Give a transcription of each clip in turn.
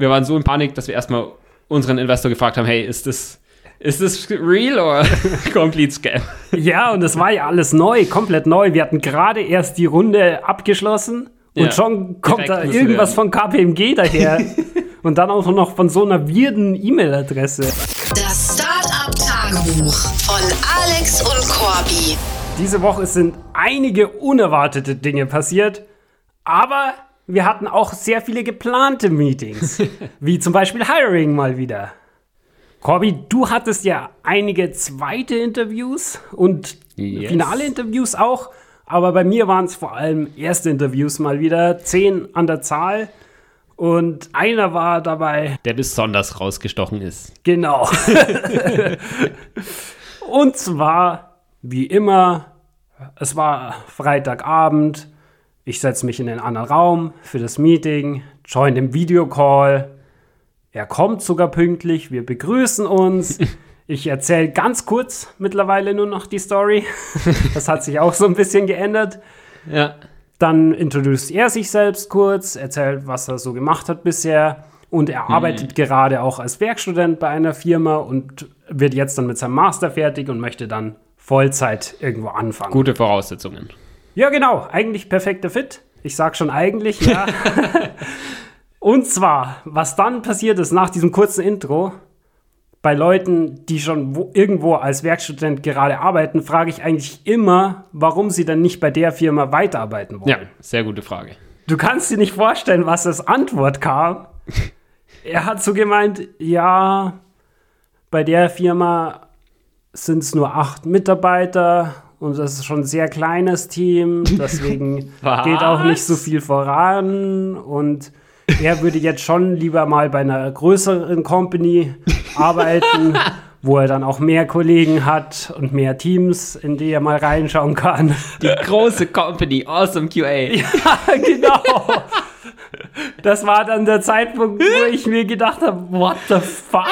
wir waren so in Panik, dass wir erstmal unseren Investor gefragt haben, hey, ist das, ist das real oder complete Scam? Ja, und es war ja alles neu, komplett neu. Wir hatten gerade erst die Runde abgeschlossen und Ja, schon kommt da irgendwas von KPMG daher. und dann auch noch von so einer weirden E-Mail-Adresse. Das Startup-Tagebuch von Alex und Corby. Diese Woche sind einige unerwartete Dinge passiert, aber wir hatten auch sehr viele geplante Meetings, wie zum Beispiel Hiring mal wieder. Corby, du hattest ja einige zweite Interviews und Yes. finale Interviews auch, aber bei mir waren es vor allem erste Interviews mal wieder, zehn an der Zahl. Und einer war dabei, Der besonders rausgestochen ist. Genau. Und zwar, wie immer, es war Freitagabend. Ich setze mich in den anderen Raum für das Meeting, join den Videocall. Er kommt sogar pünktlich, wir begrüßen uns. Ich erzähle ganz kurz mittlerweile nur noch die Story. Das hat sich auch so ein bisschen geändert. Ja. Dann introduziert er sich selbst kurz, erzählt, was er so gemacht hat bisher. Und er arbeitet gerade auch als Werkstudent bei einer Firma und wird jetzt dann mit seinem Master fertig und möchte dann Vollzeit irgendwo anfangen. Gute Voraussetzungen. Ja, genau. Eigentlich perfekter Fit. Ich sag schon eigentlich, ja. und zwar, was dann passiert ist nach diesem kurzen Intro, bei Leuten, die schon wo, irgendwo als Werkstudent gerade arbeiten, frage ich eigentlich immer, warum sie dann nicht bei der Firma weiterarbeiten wollen. Ja, sehr gute Frage. Du kannst dir nicht vorstellen, was als Antwort kam. er hat so gemeint, ja, bei der Firma sind es nur acht Mitarbeiter und das ist schon ein sehr kleines Team, deswegen geht auch nicht so viel voran und er würde jetzt schon lieber mal bei einer größeren Company arbeiten, wo er dann auch mehr Kollegen hat und mehr Teams, in die er mal reinschauen kann. Die große Company, Awesome QA. Ja, genau. Das war dann der Zeitpunkt, wo ich mir gedacht habe, what the fuck?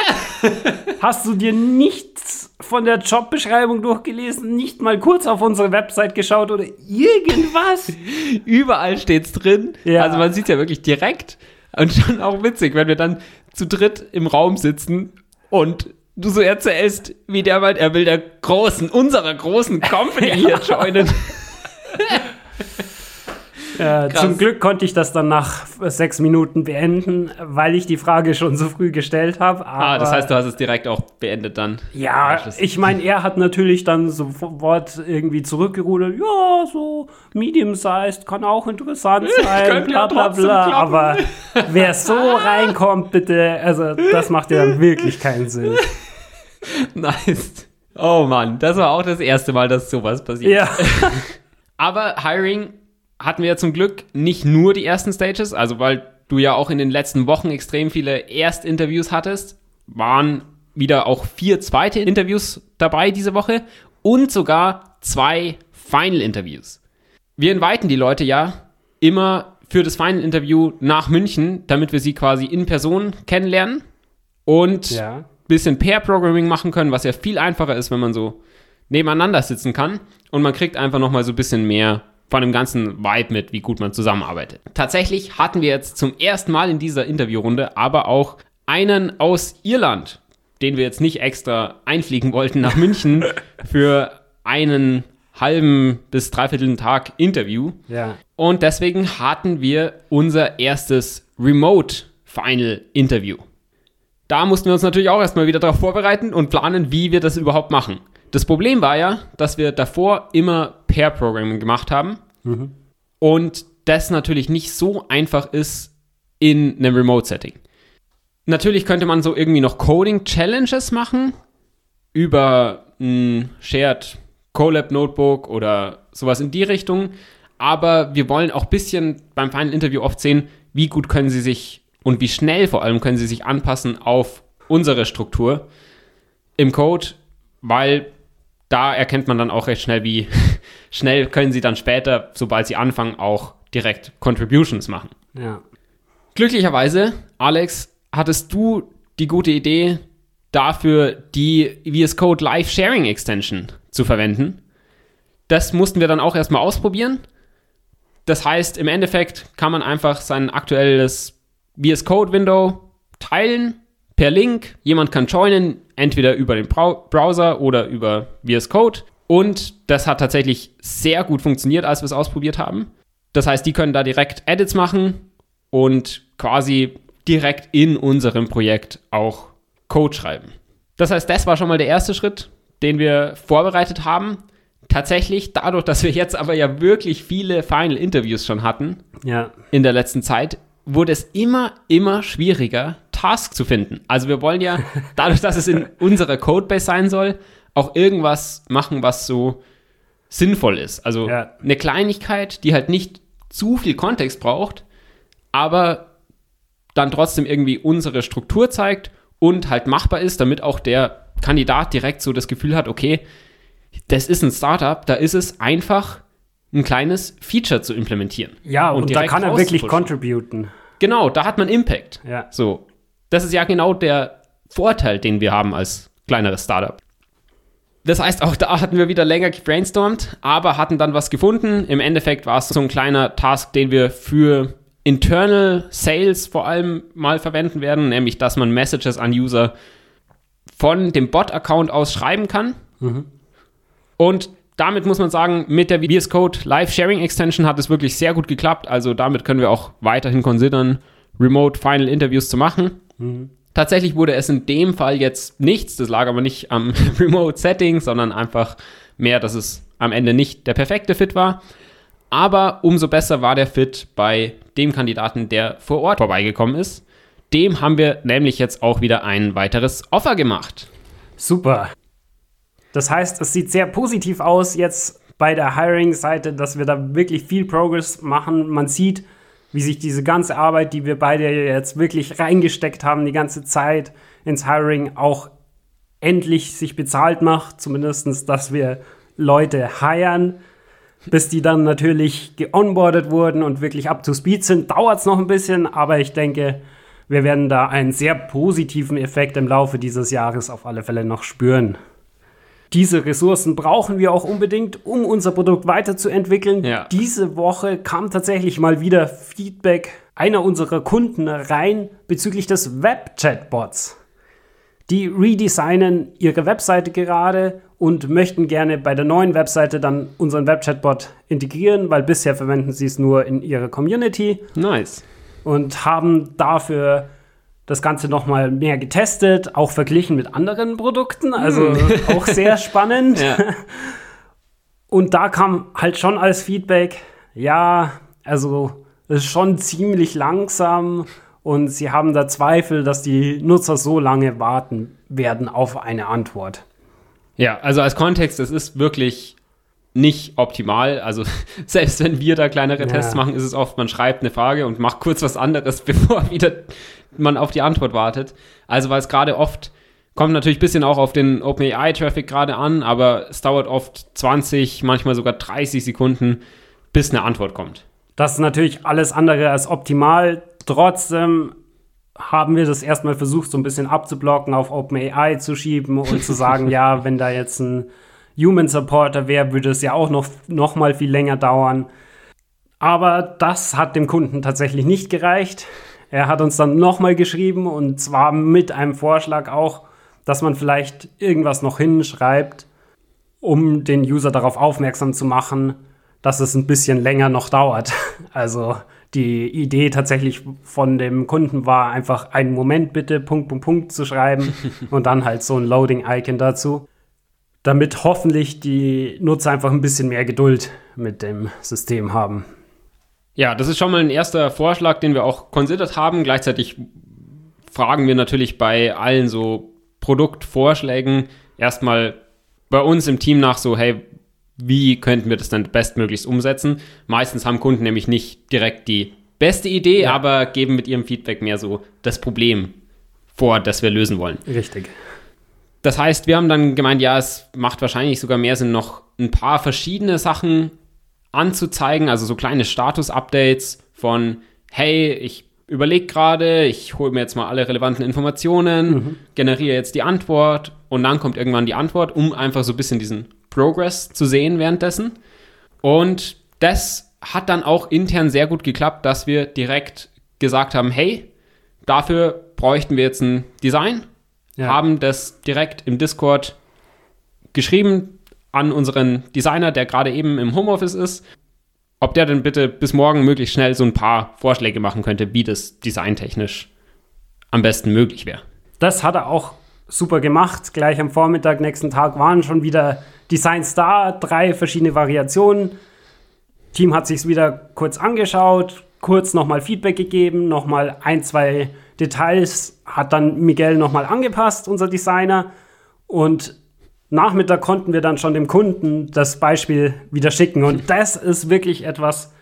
Hast du dir nichts von der Jobbeschreibung durchgelesen, nicht mal kurz auf unsere Website geschaut oder irgendwas? Überall steht's drin. Ja. Also man sieht ja wirklich direkt. Und schon auch witzig, wenn wir dann zu dritt im Raum sitzen und du so erzählst, wie der meint, er will der großen, unserer großen Company hier joinen. Äh, zum Glück konnte ich das dann nach sechs Minuten beenden, weil ich die Frage schon so früh gestellt habe. Ah, das heißt, du hast es direkt auch beendet dann. Ja, ich meine, er hat natürlich dann sofort irgendwie zurückgerudert. Ja, so medium-sized kann auch interessant sein, bla bla bla. Aber wer so reinkommt, bitte, also das macht ja dann wirklich keinen Sinn. Nice. Oh Mann, das war auch das erste Mal, dass sowas passiert. Ja, Aber Hiring hatten wir ja zum Glück nicht nur die ersten Stages, also weil du ja auch in den letzten Wochen extrem viele Erstinterviews hattest, waren wieder auch vier zweite Interviews dabei diese Woche und sogar zwei Final-Interviews. Wir inviten die Leute ja immer für das Final-Interview nach München, damit wir sie quasi in Person kennenlernen und ja. bisschen Pair-Programming machen können, was ja viel einfacher ist, wenn man so nebeneinander sitzen kann und man kriegt einfach nochmal so ein bisschen mehr von dem ganzen Vibe mit, wie gut man zusammenarbeitet. Tatsächlich hatten wir jetzt zum ersten Mal in dieser Interviewrunde aber auch einen aus Irland, den wir jetzt nicht extra einfliegen wollten nach München für einen halben bis dreiviertel Tag Interview. Ja. Und deswegen hatten wir unser erstes Remote Final Interview. Da mussten wir uns natürlich auch erstmal wieder darauf vorbereiten und planen, wie wir das überhaupt machen. Das Problem war ja, dass wir davor immer Pair-Programming gemacht haben und das natürlich nicht so einfach ist in einem Remote-Setting. Natürlich könnte man so irgendwie noch Coding-Challenges machen über ein Shared Colab Notebook oder sowas in die Richtung. Aber wir wollen auch ein bisschen beim Final Interview oft sehen, wie gut können sie sich und wie schnell vor allem können sie sich anpassen auf unsere Struktur im Code, weil da erkennt man dann auch recht schnell, wie schnell können sie dann später, sobald sie anfangen, auch direkt Contributions machen. Ja. Glücklicherweise, Alex, hattest du die gute Idee, dafür die VS Code Live Sharing Extension zu verwenden. Das mussten wir dann auch erstmal ausprobieren. Das heißt, im Endeffekt kann man einfach sein aktuelles VS Code Window teilen per Link. Jemand kann joinen, entweder über den Browser oder über VS Code. Und das hat tatsächlich sehr gut funktioniert, als wir es ausprobiert haben. Das heißt, die können da direkt Edits machen und quasi direkt in unserem Projekt auch Code schreiben. Das heißt, das war schon mal der erste Schritt, den wir vorbereitet haben. Tatsächlich, dadurch, dass wir jetzt aber ja wirklich viele Final Interviews schon hatten Ja. in der letzten Zeit, wurde es immer, immer schwieriger, Tasks zu finden. Also wir wollen ja, dadurch, dass es in unserer Codebase sein soll, auch irgendwas machen, was so sinnvoll ist. Also Ja. eine Kleinigkeit, die halt nicht zu viel Kontext braucht, aber dann trotzdem irgendwie unsere Struktur zeigt und halt machbar ist, damit auch der Kandidat direkt so das Gefühl hat, okay, das ist ein Startup, da ist es einfach ein kleines Feature zu implementieren. Ja, und, da direkt kann er wirklich contributen. Genau, da hat man Impact. Ja. So, das ist ja genau der Vorteil, den wir haben als kleineres Startup. Das heißt, auch da hatten wir wieder länger gebrainstormt, aber hatten dann was gefunden. Im Endeffekt war es so ein kleiner Task, den wir für Internal Sales vor allem mal verwenden werden, nämlich dass man Messages an User von dem Bot-Account aus schreiben kann. Und damit muss man sagen, mit der VS Code Live Sharing Extension hat es wirklich sehr gut geklappt. Also damit können wir auch weiterhin considern, Remote Final Interviews zu machen. Tatsächlich wurde es in dem Fall jetzt nichts. Das lag aber nicht am Remote Setting, sondern einfach mehr, dass es am Ende nicht der perfekte Fit war. Aber umso besser war der Fit bei dem Kandidaten, der vor Ort vorbeigekommen ist. Dem haben wir nämlich jetzt auch wieder ein weiteres Offer gemacht. Super. Das heißt, es sieht sehr positiv aus jetzt bei der Hiring-Seite, dass wir da wirklich viel Progress machen. Man sieht, wie sich diese ganze Arbeit, die wir beide jetzt wirklich reingesteckt haben, die ganze Zeit ins Hiring auch endlich sich bezahlt macht. Zumindest, dass wir Leute hiren. Bis die dann natürlich geonboardet wurden und wirklich up to speed sind, dauert es noch ein bisschen, aber ich denke, wir werden da einen sehr positiven Effekt im Laufe dieses Jahres auf alle Fälle noch spüren. Diese Ressourcen brauchen wir auch unbedingt, um unser Produkt weiterzuentwickeln. Ja. Diese Woche kam tatsächlich mal wieder Feedback einer unserer Kunden rein bezüglich des Web-Chatbots. Die redesignen ihre Webseite gerade und möchten gerne bei der neuen Webseite dann unseren Web-Chatbot integrieren, weil bisher verwenden sie es nur in ihrer Community Nice. und haben dafür das Ganze nochmal mehr getestet, auch verglichen mit anderen Produkten, also auch sehr spannend. Ja. Und da kam halt schon als Feedback, ja, also es ist schon ziemlich langsam und sie haben da Zweifel, dass die Nutzer so lange warten werden auf eine Antwort. Ja, also als Kontext, es ist wirklich nicht optimal. Also selbst wenn wir da kleinere Ja. Tests machen, ist es oft, man schreibt eine Frage und macht kurz was anderes, bevor wieder man auf die Antwort wartet. Also weil es gerade oft, kommt natürlich ein bisschen auch auf den OpenAI-Traffic gerade an, aber es dauert oft 20, manchmal sogar 30 Sekunden, bis eine Antwort kommt. Das ist natürlich alles andere als optimal. Trotzdem haben wir das erstmal versucht, so ein bisschen abzublocken, auf OpenAI zu schieben und zu sagen, ja, wenn da jetzt ein Human Supporter wäre, würde es ja auch noch, noch mal viel länger dauern. Aber das hat dem Kunden tatsächlich nicht gereicht. Er hat uns dann noch mal geschrieben und zwar mit einem Vorschlag auch, dass man vielleicht irgendwas noch hinschreibt, um den User darauf aufmerksam zu machen, dass es ein bisschen länger noch dauert. Also die Idee tatsächlich von dem Kunden war einfach einen Moment bitte Punkt, Punkt, Punkt zu schreiben und dann halt so ein Loading-Icon dazu, damit hoffentlich die Nutzer einfach ein bisschen mehr Geduld mit dem System haben. Ja, das ist schon mal ein erster Vorschlag, den wir auch considered haben. Gleichzeitig fragen wir natürlich bei allen so Produktvorschlägen erstmal bei uns im Team nach so, hey, wie könnten wir das dann bestmöglichst umsetzen? Meistens haben Kunden nämlich nicht direkt die beste Idee, Ja. aber geben mit ihrem Feedback mehr so das Problem vor, das wir lösen wollen. Richtig. Das heißt, wir haben dann gemeint, ja, es macht wahrscheinlich sogar mehr Sinn, noch ein paar verschiedene Sachen anzuzeigen, also so kleine Status-Updates von, hey, ich überlege gerade, ich hole mir jetzt mal alle relevanten Informationen, generiere jetzt die Antwort und dann kommt irgendwann die Antwort, um einfach so ein bisschen diesen Progress zu sehen währenddessen. Und das hat dann auch intern sehr gut geklappt, dass wir direkt gesagt haben, hey, dafür bräuchten wir jetzt ein Design, Ja. haben das direkt im Discord geschrieben an unseren Designer, der gerade eben im Homeoffice ist, ob der denn bitte bis morgen möglichst schnell so ein paar Vorschläge machen könnte, wie das designtechnisch am besten möglich wäre. Das hat er auch super gemacht. Gleich am Vormittag, nächsten Tag waren schon wieder Designs da, drei verschiedene Variationen. Team hat sich wieder kurz angeschaut, kurz nochmal Feedback gegeben, nochmal ein, zwei Details hat dann Miguel nochmal angepasst, unser Designer. Und Nachmittag konnten wir dann schon dem Kunden das Beispiel wieder schicken. Und das ist wirklich etwas,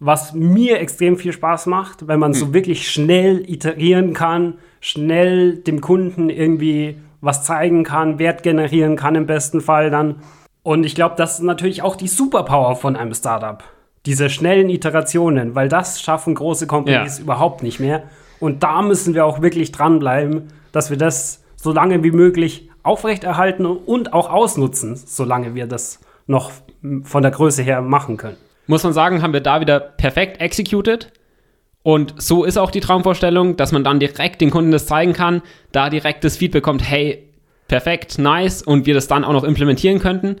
was mir extrem viel Spaß macht, wenn man so wirklich schnell iterieren kann, schnell dem Kunden irgendwie was zeigen kann, Wert generieren kann im besten Fall dann. Und ich glaube, das ist natürlich auch die Superpower von einem Startup. Diese schnellen Iterationen, weil das schaffen große Companies Ja. überhaupt nicht mehr. Und da müssen wir auch wirklich dranbleiben, dass wir das so lange wie möglich aufrechterhalten und auch ausnutzen, solange wir das noch von der Größe her machen können. Muss man sagen, haben wir da wieder perfekt executed. Und so ist auch die Traumvorstellung, dass man dann direkt den Kunden das zeigen kann, da direkt das Feedback kommt, hey, perfekt, nice, und wir das dann auch noch implementieren könnten.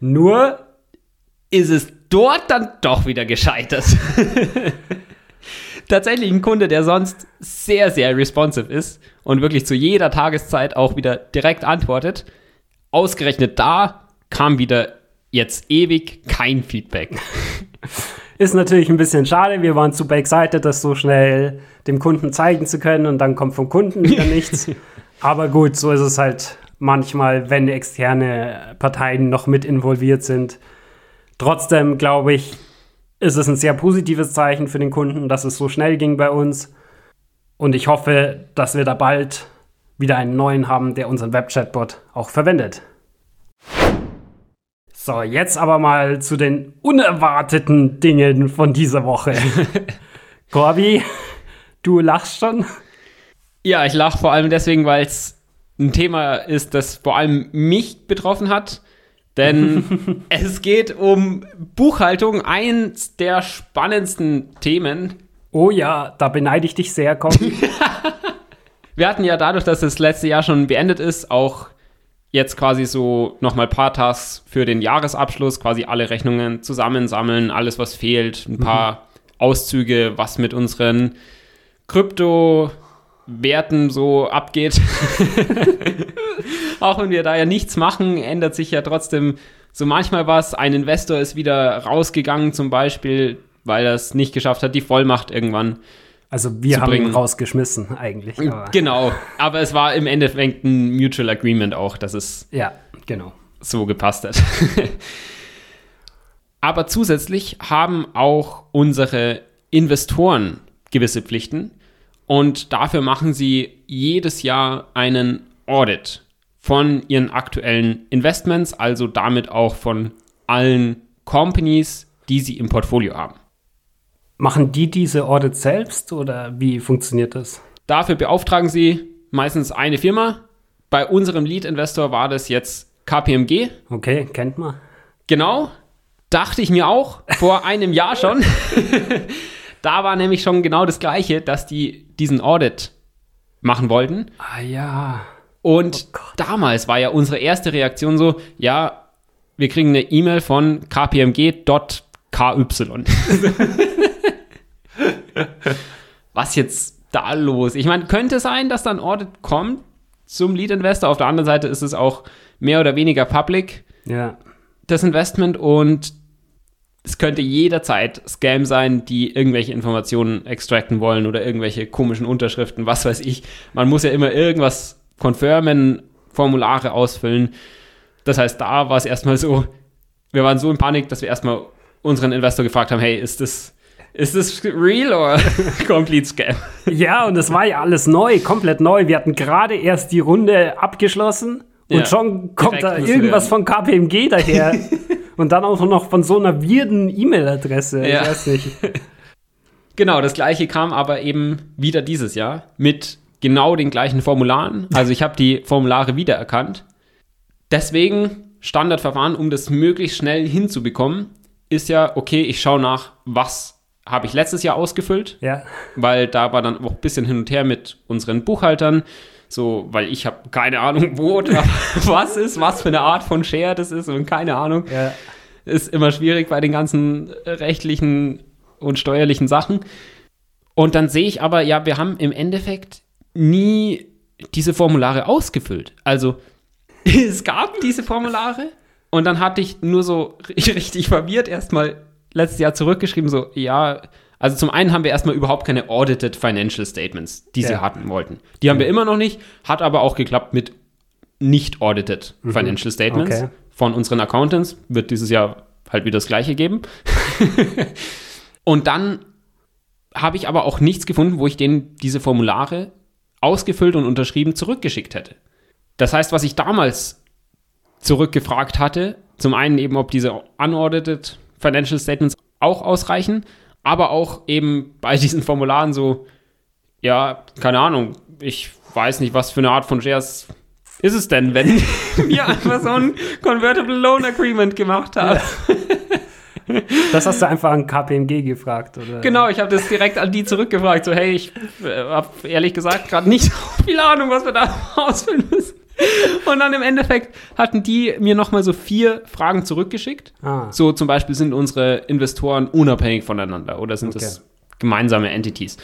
Nur ist es dort dann doch wieder gescheitert. Tatsächlich ein Kunde, der sonst sehr, sehr responsive ist und wirklich zu jeder Tageszeit auch wieder direkt antwortet. Ausgerechnet da kam wieder jetzt ewig kein Feedback. Ist natürlich ein bisschen schade. Wir waren super excited, das so schnell dem Kunden zeigen zu können und dann kommt vom Kunden wieder nichts. Aber gut, so ist es halt manchmal, wenn externe Parteien noch mit involviert sind. Trotzdem glaube ich, ist es ein sehr positives Zeichen für den Kunden, dass es so schnell ging bei uns. Und ich hoffe, dass wir da bald wieder einen neuen haben, der unseren Web-Chatbot auch verwendet. So, jetzt aber mal zu den unerwarteten Dingen von dieser Woche. Corby, du lachst schon. Ja, ich lache vor allem deswegen, weil es ein Thema ist, das vor allem mich betroffen hat. Denn es geht um Buchhaltung, eins der spannendsten Themen. Oh ja, da beneide ich dich sehr, Corby. Wir hatten ja dadurch, dass das letzte Jahr schon beendet ist, auch jetzt quasi so nochmal ein paar Tasks für den Jahresabschluss, quasi alle Rechnungen zusammensammeln, alles was fehlt, ein paar Auszüge, was mit unseren Kryptowerten so abgeht. Auch wenn wir da ja nichts machen, ändert sich ja trotzdem so manchmal was. Ein Investor ist wieder rausgegangen zum Beispiel, weil er es nicht geschafft hat, die Vollmacht irgendwann Also wir haben ihn bringen. rausgeschmissen eigentlich. Aber, Genau, aber es war im Endeffekt ein Mutual Agreement auch, dass es ja, genau. so gepasst hat. aber zusätzlich haben auch unsere Investoren gewisse Pflichten und dafür machen sie jedes Jahr einen Audit von ihren aktuellen Investments, also damit auch von allen Companies, die sie im Portfolio haben. Machen die diese Audits selbst oder wie funktioniert das? Dafür beauftragen sie meistens eine Firma. Bei unserem Lead-Investor war das jetzt KPMG. Okay, kennt man. Genau, dachte ich mir auch vor einem Jahr schon. da war nämlich schon genau das Gleiche, dass die diesen Audit machen wollten. Ah ja. Und Oh damals war ja unsere erste Reaktion so, ja, wir kriegen eine E-Mail von kpmg.ky. Was jetzt da los? Ich meine, könnte sein, dass dann Audit kommt zum Lead Investor. Auf der anderen Seite ist es auch mehr oder weniger public, Ja. das Investment. Und es könnte jederzeit Scam sein, die irgendwelche Informationen extracten wollen oder irgendwelche komischen Unterschriften, was weiß ich. Man muss ja immer irgendwas confirmen, Formulare ausfüllen. Das heißt, da war es erstmal so, wir waren so in Panik, dass wir erstmal unseren Investor gefragt haben, hey, ist das, ist das real oder complete Scam? Ja, und es war ja alles neu, komplett neu. Wir hatten gerade erst die Runde abgeschlossen und Ja, schon kommt da irgendwas von KPMG daher. und dann auch noch von so einer weirden E-Mail-Adresse. Ja. Ich weiß nicht. Genau, das gleiche kam aber eben wieder dieses Jahr mit genau den gleichen Formularen. Also ich habe die Formulare wiedererkannt. Deswegen Standardverfahren, um das möglichst schnell hinzubekommen, ist ja, okay, ich schaue nach, was habe ich letztes Jahr ausgefüllt, Ja. weil da war dann auch ein bisschen hin und her mit unseren Buchhaltern. So, weil ich habe keine Ahnung, wo oder was ist, was für eine Art von Share das ist und keine Ahnung. Ja. Ist immer schwierig bei den ganzen rechtlichen und steuerlichen Sachen. Und dann sehe ich aber, ja, wir haben im Endeffekt nie diese Formulare ausgefüllt. Also es gab diese Formulare und dann hatte ich nur so richtig verwirrt erstmal letztes Jahr zurückgeschrieben, so, ja, also zum einen haben wir erstmal überhaupt keine audited Financial Statements, die sie Ja. hatten wollten. Die haben wir immer noch nicht, hat aber auch geklappt mit nicht audited Financial Statements Okay. von unseren Accountants. Wird dieses Jahr halt wieder das gleiche geben. und dann habe ich aber auch nichts gefunden, wo ich denen diese Formulare ausgefüllt und unterschrieben zurückgeschickt hätte. Das heißt, was ich damals zurückgefragt hatte, zum einen eben, ob diese unaudited Financial Statements auch ausreichen, aber auch eben bei diesen Formularen so, ja, keine Ahnung, ich weiß nicht, was für eine Art von Shares ist es denn, wenn wir einfach so ein Convertible Loan Agreement gemacht haben. Das hast du einfach an KPMG gefragt, oder? Genau, ich habe das direkt an die zurückgefragt. So, hey, ich äh, habe ehrlich gesagt gerade nicht so viel Ahnung, was wir da ausfüllen müssen. Und dann im Endeffekt hatten die mir nochmal so vier Fragen zurückgeschickt. Ah. So zum Beispiel sind unsere Investoren unabhängig voneinander oder sind das Okay. gemeinsame Entities?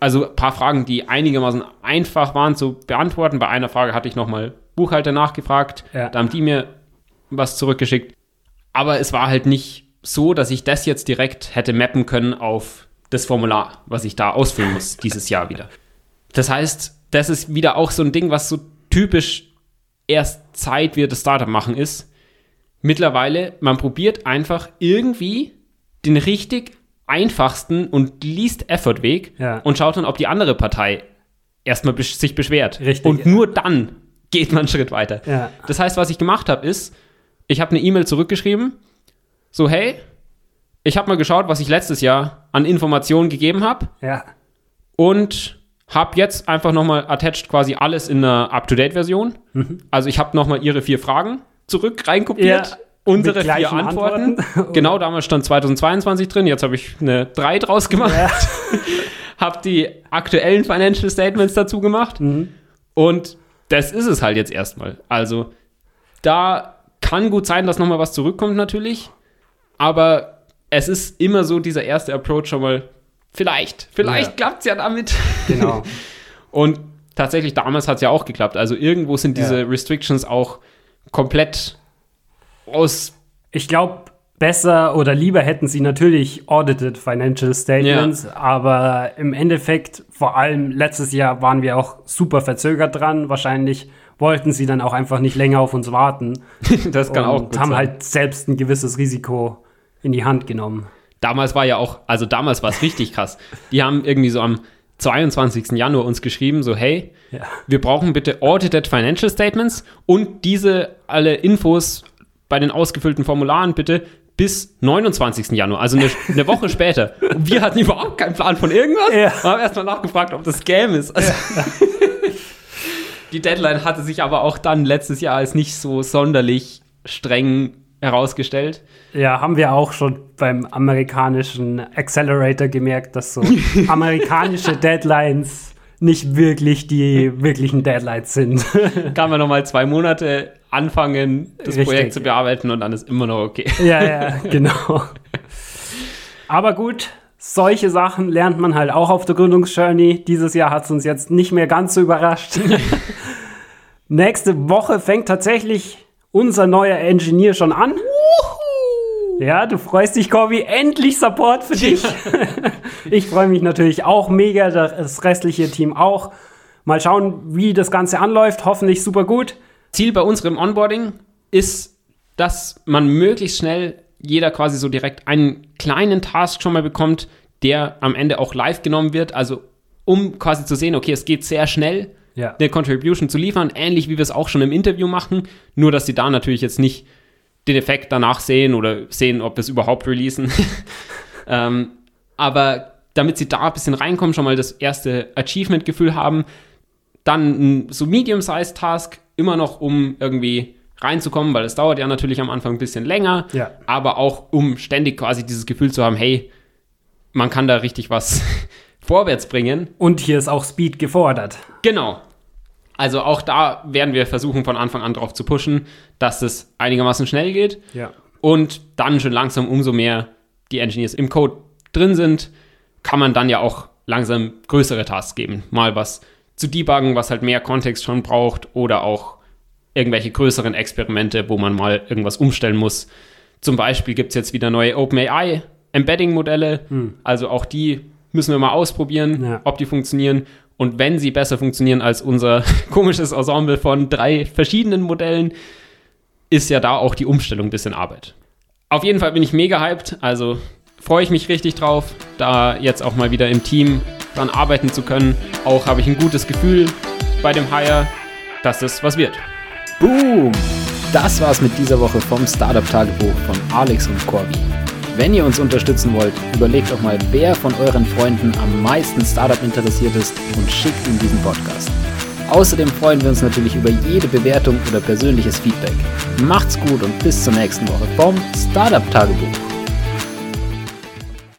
Also ein paar Fragen, die einigermaßen einfach waren zu beantworten. Bei einer Frage hatte ich nochmal Buchhalter nachgefragt. Ja. Da haben die mir was zurückgeschickt. Aber es war halt nicht so, dass ich das jetzt direkt hätte mappen können auf das Formular, was ich da ausfüllen muss dieses Jahr wieder. Das heißt, das ist wieder auch so ein Ding, was so typisch erst Zeit wir das Startup machen ist. Mittlerweile, man probiert einfach irgendwie den richtig einfachsten und least effort Weg Ja. und schaut dann, ob die andere Partei erstmal besch sich beschwert. Richtig. Und nur dann geht man einen Schritt weiter. Ja. Das heißt, was ich gemacht habe, ist, ich habe eine E-Mail zurückgeschrieben, so hey, ich habe mal geschaut, was ich letztes Jahr an Informationen gegeben habe Ja. und habe jetzt einfach nochmal attached quasi alles in einer Up-to-Date-Version. Also ich habe nochmal ihre vier Fragen zurück reinkopiert. Ja, Unsere vier Antworten. Antworten. genau, damals stand 2022 drin. Jetzt habe ich eine 3 draus gemacht. Ja. habe die aktuellen Financial Statements dazu gemacht. Und das ist es halt jetzt erstmal. Also da kann gut sein, dass nochmal was zurückkommt natürlich. Aber es ist immer so dieser erste Approach schon mal, vielleicht, vielleicht Ja. klappt es ja damit. Genau. Und tatsächlich, damals hat es ja auch geklappt. Also irgendwo sind diese Ja. Restrictions auch komplett aus. Ich glaube, besser oder lieber hätten sie natürlich audited Financial Statements, aber im Endeffekt, vor allem letztes Jahr, waren wir auch super verzögert dran. Wahrscheinlich wollten sie dann auch einfach nicht länger auf uns warten Das kann auch und haben sein. halt selbst ein gewisses Risiko in die Hand genommen. Damals war ja auch, also damals war es richtig krass. Die haben irgendwie so am 22. Januar uns geschrieben, so hey, Ja. wir brauchen bitte audited Financial Statements und diese alle Infos bei den ausgefüllten Formularen bitte bis 29. Januar, also eine, eine Woche später. Und wir hatten überhaupt keinen Plan von irgendwas. Ja. Wir haben erstmal nachgefragt, ob das Scam ist. Also, die Deadline hatte sich aber auch dann letztes Jahr als nicht so sonderlich streng herausgestellt. Ja, haben wir auch schon beim amerikanischen Accelerator gemerkt, dass so amerikanische Deadlines nicht wirklich die wirklichen Deadlines sind. kann man nochmal zwei Monate anfangen, das Richtig. Projekt zu bearbeiten und dann ist immer noch okay. ja, ja, genau. Aber gut, solche Sachen lernt man halt auch auf der Gründungsjourney. Dieses Jahr hat es uns jetzt nicht mehr ganz so überrascht. Nächste Woche fängt tatsächlich unser neuer Engineer schon an. Ja, du freust dich, Corby. Endlich Support für dich. ich freue mich natürlich auch mega, das restliche Team auch. Mal schauen, wie das Ganze anläuft. Hoffentlich super gut. Ziel bei unserem Onboarding ist, dass man möglichst schnell jeder quasi so direkt einen kleinen Task schon mal bekommt, der am Ende auch live genommen wird. Also um quasi zu sehen, okay, es geht sehr schnell, Ja. eine Contribution zu liefern, ähnlich wie wir es auch schon im Interview machen, nur dass sie da natürlich jetzt nicht den Effekt danach sehen oder sehen, ob wir es überhaupt releasen. ähm, aber damit sie da ein bisschen reinkommen, schon mal das erste Achievement-Gefühl haben, dann so Medium-Sized Task, immer noch um irgendwie reinzukommen, weil es dauert ja natürlich am Anfang ein bisschen länger, Ja. aber auch um ständig quasi dieses Gefühl zu haben, hey, man kann da richtig was vorwärts bringen. Und hier ist auch Speed gefordert. Genau. Also auch da werden wir versuchen, von Anfang an drauf zu pushen, dass es einigermaßen schnell geht. Ja. Und dann schon langsam, umso mehr die Engineers im Code drin sind, kann man dann ja auch langsam größere Tasks geben. Mal was zu debuggen, was halt mehr Kontext schon braucht oder auch irgendwelche größeren Experimente, wo man mal irgendwas umstellen muss. Zum Beispiel gibt es jetzt wieder neue OpenAI Embedding-Modelle. Also auch die müssen wir mal ausprobieren, Ja. ob die funktionieren. Und wenn sie besser funktionieren als unser komisches Ensemble von drei verschiedenen Modellen, ist ja da auch die Umstellung ein bisschen Arbeit. Auf jeden Fall bin ich mega hyped, also freue ich mich richtig drauf, da jetzt auch mal wieder im Team dran arbeiten zu können. Auch habe ich ein gutes Gefühl bei dem Hire, dass es was wird. Boom! Das war's mit dieser Woche vom Startup-Tagebuch von Alex und Corby. Wenn ihr uns unterstützen wollt, überlegt doch mal, wer von euren Freunden am meisten Startup interessiert ist und schickt ihm diesen Podcast. Außerdem freuen wir uns natürlich über jede Bewertung oder persönliches Feedback. Macht's gut und bis zur nächsten Woche vom Startup-Tagebuch.